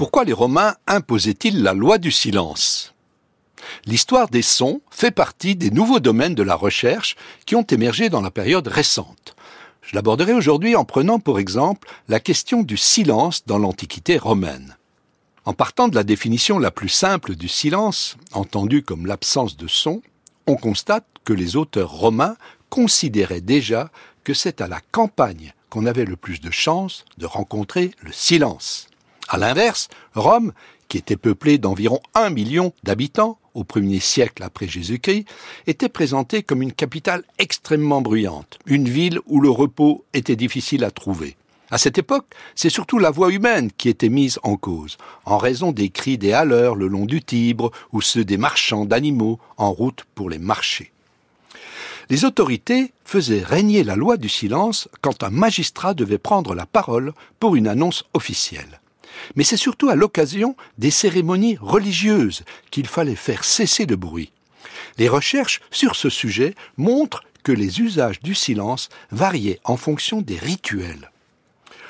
Pourquoi les Romains imposaient-ils la loi du silence? L'histoire des sons fait partie des nouveaux domaines de la recherche qui ont émergé dans la période récente. Je l'aborderai aujourd'hui en prenant pour exemple la question du silence dans l'Antiquité romaine. En partant de la définition la plus simple du silence, entendu comme l'absence de son, on constate que les auteurs romains considéraient déjà que c'est à la campagne qu'on avait le plus de chances de rencontrer le silence. À l'inverse, Rome, qui était peuplée d'environ un million d'habitants au premier siècle après Jésus-Christ, était présentée comme une capitale extrêmement bruyante, une ville où le repos était difficile à trouver. À cette époque, c'est surtout la voix humaine qui était mise en cause, en raison des cris des haleurs le long du Tibre ou ceux des marchands d'animaux en route pour les marchés. Les autorités faisaient régner la loi du silence quand un magistrat devait prendre la parole pour une annonce officielle. Mais c'est surtout à l'occasion des cérémonies religieuses qu'il fallait faire cesser le bruit. Les recherches sur ce sujet montrent que les usages du silence variaient en fonction des rituels.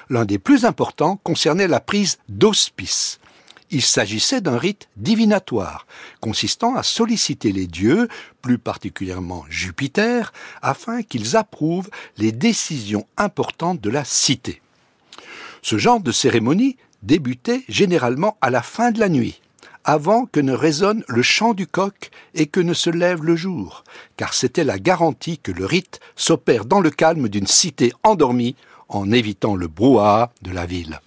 L'un des plus importants concernait la prise d'hospice, il s'agissait d'un rite divinatoire, consistant à solliciter les dieux, plus particulièrement Jupiter, afin qu'ils approuvent les décisions importantes de la cité. Ce genre de cérémonie débutait généralement à la fin de la nuit, avant que ne résonne le chant du coq et que ne se lève le jour, car c'était la garantie que le rite s'opère dans le calme d'une cité endormie en évitant le brouhaha de la ville.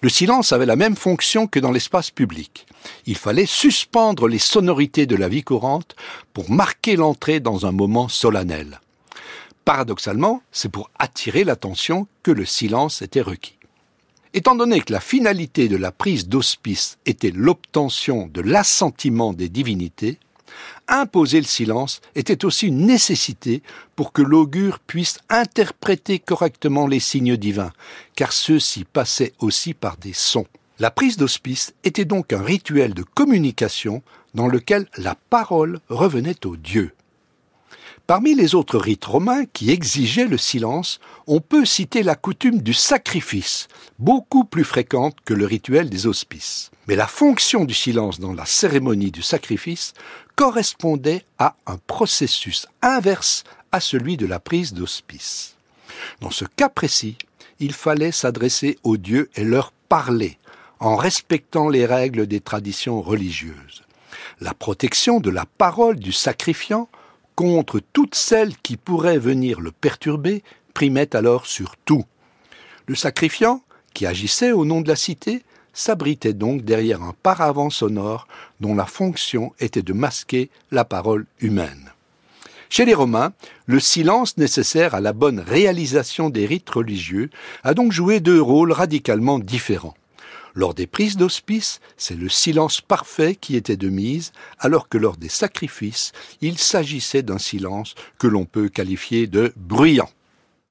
Le silence avait la même fonction que dans l'espace public. Il fallait suspendre les sonorités de la vie courante pour marquer l'entrée dans un moment solennel. Paradoxalement, c'est pour attirer l'attention que le silence était requis. Étant donné que la finalité de la prise d'hospice était l'obtention de l'assentiment des divinités, imposer le silence était aussi une nécessité pour que l'augure puisse interpréter correctement les signes divins, car ceux-ci passaient aussi par des sons. La prise d'hospice était donc un rituel de communication dans lequel la parole revenait au Dieu. Parmi les autres rites romains qui exigeaient le silence, on peut citer la coutume du sacrifice, beaucoup plus fréquente que le rituel des hospices. Mais la fonction du silence dans la cérémonie du sacrifice correspondait à un processus inverse à celui de la prise d'hospice. Dans ce cas précis, il fallait s'adresser aux dieux et leur parler, en respectant les règles des traditions religieuses. La protection de la parole du sacrifiant contre toutes celles qui pourraient venir le perturber primait alors sur tout. Le sacrifiant, qui agissait au nom de la cité, s'abritait donc derrière un paravent sonore dont la fonction était de masquer la parole humaine. Chez les Romains, le silence nécessaire à la bonne réalisation des rites religieux a donc joué deux rôles radicalement différents. Lors des prises d'hospice, c'est le silence parfait qui était de mise, alors que lors des sacrifices, il s'agissait d'un silence que l'on peut qualifier de bruyant.